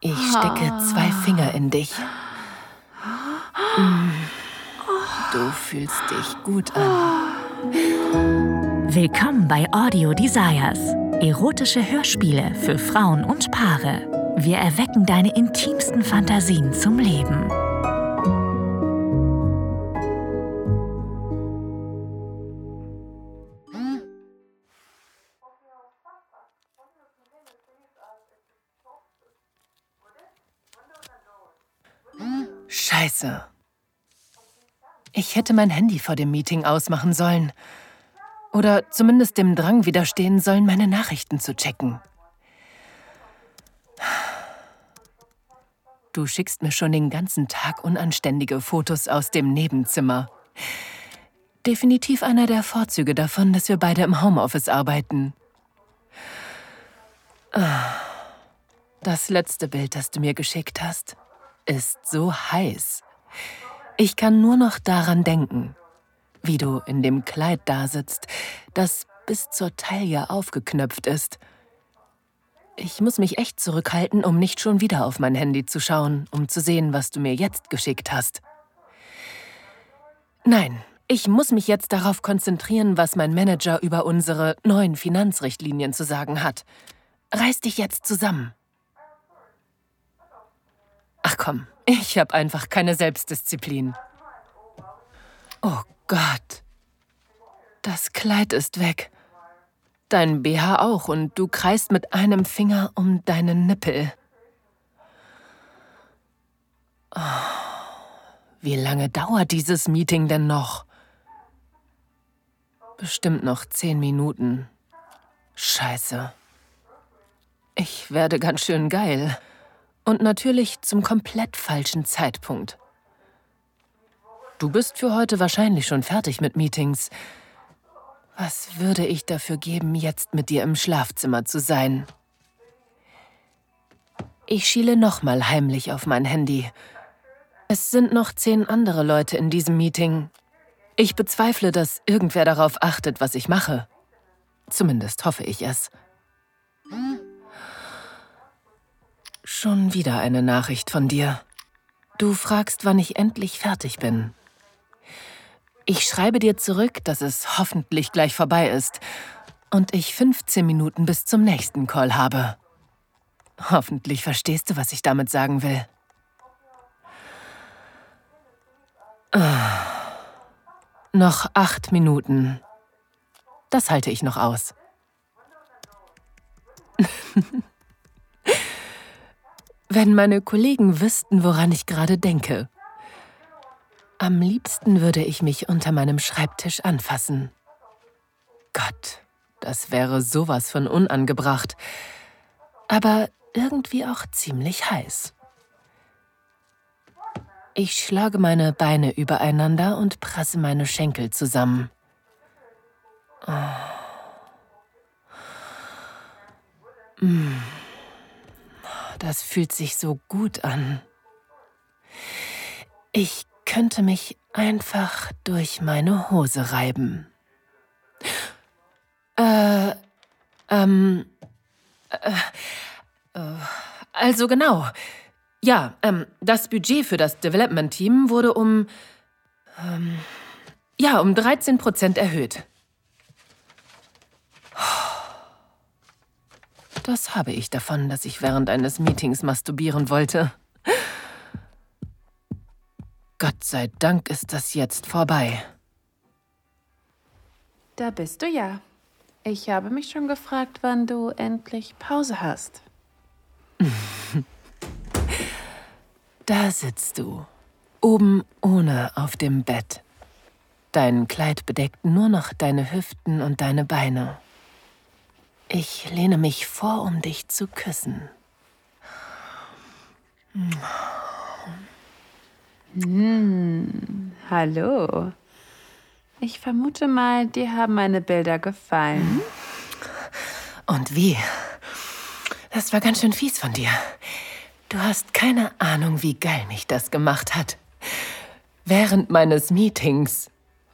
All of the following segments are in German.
Ich stecke zwei Finger in dich. Mm. Du fühlst dich gut an. Willkommen bei Audio Desires. Erotische Hörspiele für Frauen und Paare. Wir erwecken deine intimsten Fantasien zum Leben. Scheiße. Ich hätte mein Handy vor dem Meeting ausmachen sollen. Oder zumindest dem Drang widerstehen sollen, meine Nachrichten zu checken. Du schickst mir schon den ganzen Tag unanständige Fotos aus dem Nebenzimmer. Definitiv einer der Vorzüge davon, dass wir beide im Homeoffice arbeiten. Das letzte Bild, das du mir geschickt hast, ist so heiß. Ich kann nur noch daran denken, wie du in dem Kleid dasitzt, das bis zur Taille aufgeknöpft ist. Ich muss mich echt zurückhalten, um nicht schon wieder auf mein Handy zu schauen, um zu sehen, was du mir jetzt geschickt hast. Nein, ich muss mich jetzt darauf konzentrieren, was mein Manager über unsere neuen Finanzrichtlinien zu sagen hat. Reiß dich jetzt zusammen. Ach komm, ich habe einfach keine Selbstdisziplin. Oh Gott. Das Kleid ist weg. Dein BH auch und du kreist mit einem Finger um deinen Nippel. Oh, wie lange dauert dieses Meeting denn noch? Bestimmt noch zehn Minuten. Scheiße. Ich werde ganz schön geil. Und natürlich zum komplett falschen Zeitpunkt. Du bist für heute wahrscheinlich schon fertig mit Meetings. Was würde ich dafür geben, jetzt mit dir im Schlafzimmer zu sein? Ich schiele nochmal heimlich auf mein Handy. Es sind noch zehn andere Leute in diesem Meeting. Ich bezweifle, dass irgendwer darauf achtet, was ich mache. Zumindest hoffe ich es. Schon wieder eine Nachricht von dir. Du fragst, wann ich endlich fertig bin. Ich schreibe dir zurück, dass es hoffentlich gleich vorbei ist und ich 15 Minuten bis zum nächsten Call habe. Hoffentlich verstehst du, was ich damit sagen will. Ah. Noch acht Minuten. Das halte ich noch aus. Wenn meine Kollegen wüssten, woran ich gerade denke. Am liebsten würde ich mich unter meinem Schreibtisch anfassen. Gott, das wäre sowas von unangebracht, aber irgendwie auch ziemlich heiß. Ich schlage meine Beine übereinander und presse meine Schenkel zusammen. Oh. Mm. Das fühlt sich so gut an. Ich könnte mich einfach durch meine Hose reiben. Äh, ähm, äh, äh, also genau. Ja, ähm, das Budget für das Development-Team wurde um, ähm, ja, um 13 Prozent erhöht. Das habe ich davon, dass ich während eines Meetings masturbieren wollte. Gott sei Dank ist das jetzt vorbei. Da bist du ja. Ich habe mich schon gefragt, wann du endlich Pause hast. da sitzt du, oben ohne auf dem Bett. Dein Kleid bedeckt nur noch deine Hüften und deine Beine. Ich lehne mich vor, um dich zu küssen. Hm, hallo. Ich vermute mal, dir haben meine Bilder gefallen. Und wie? Das war ganz schön fies von dir. Du hast keine Ahnung, wie geil mich das gemacht hat. Während meines Meetings.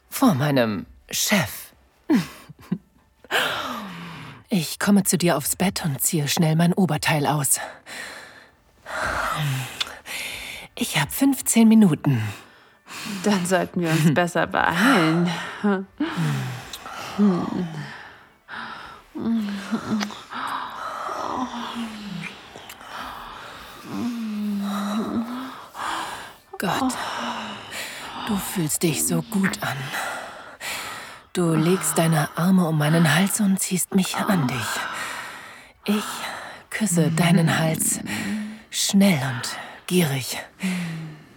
Vor meinem Chef. Ich komme zu dir aufs Bett und ziehe schnell mein Oberteil aus. Ich habe 15 Minuten. Dann sollten wir uns besser beeilen. Gott, du fühlst dich so gut an. Du legst deine Arme um meinen Hals und ziehst mich an dich. Ich küsse deinen Hals schnell und gierig.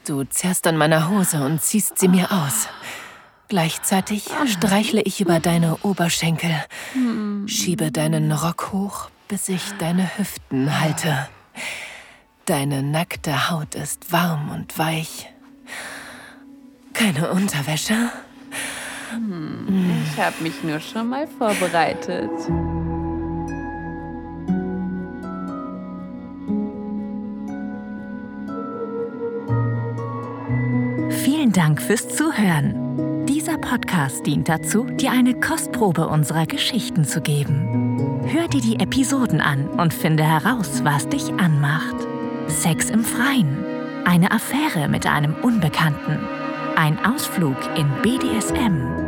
Du zerrst an meiner Hose und ziehst sie mir aus. Gleichzeitig streichle ich über deine Oberschenkel, schiebe deinen Rock hoch, bis ich deine Hüften halte. Deine nackte Haut ist warm und weich. Keine Unterwäsche? Ich habe mich nur schon mal vorbereitet. Vielen Dank fürs Zuhören. Dieser Podcast dient dazu, dir eine Kostprobe unserer Geschichten zu geben. Hör dir die Episoden an und finde heraus, was dich anmacht. Sex im Freien, eine Affäre mit einem Unbekannten, ein Ausflug in BDSM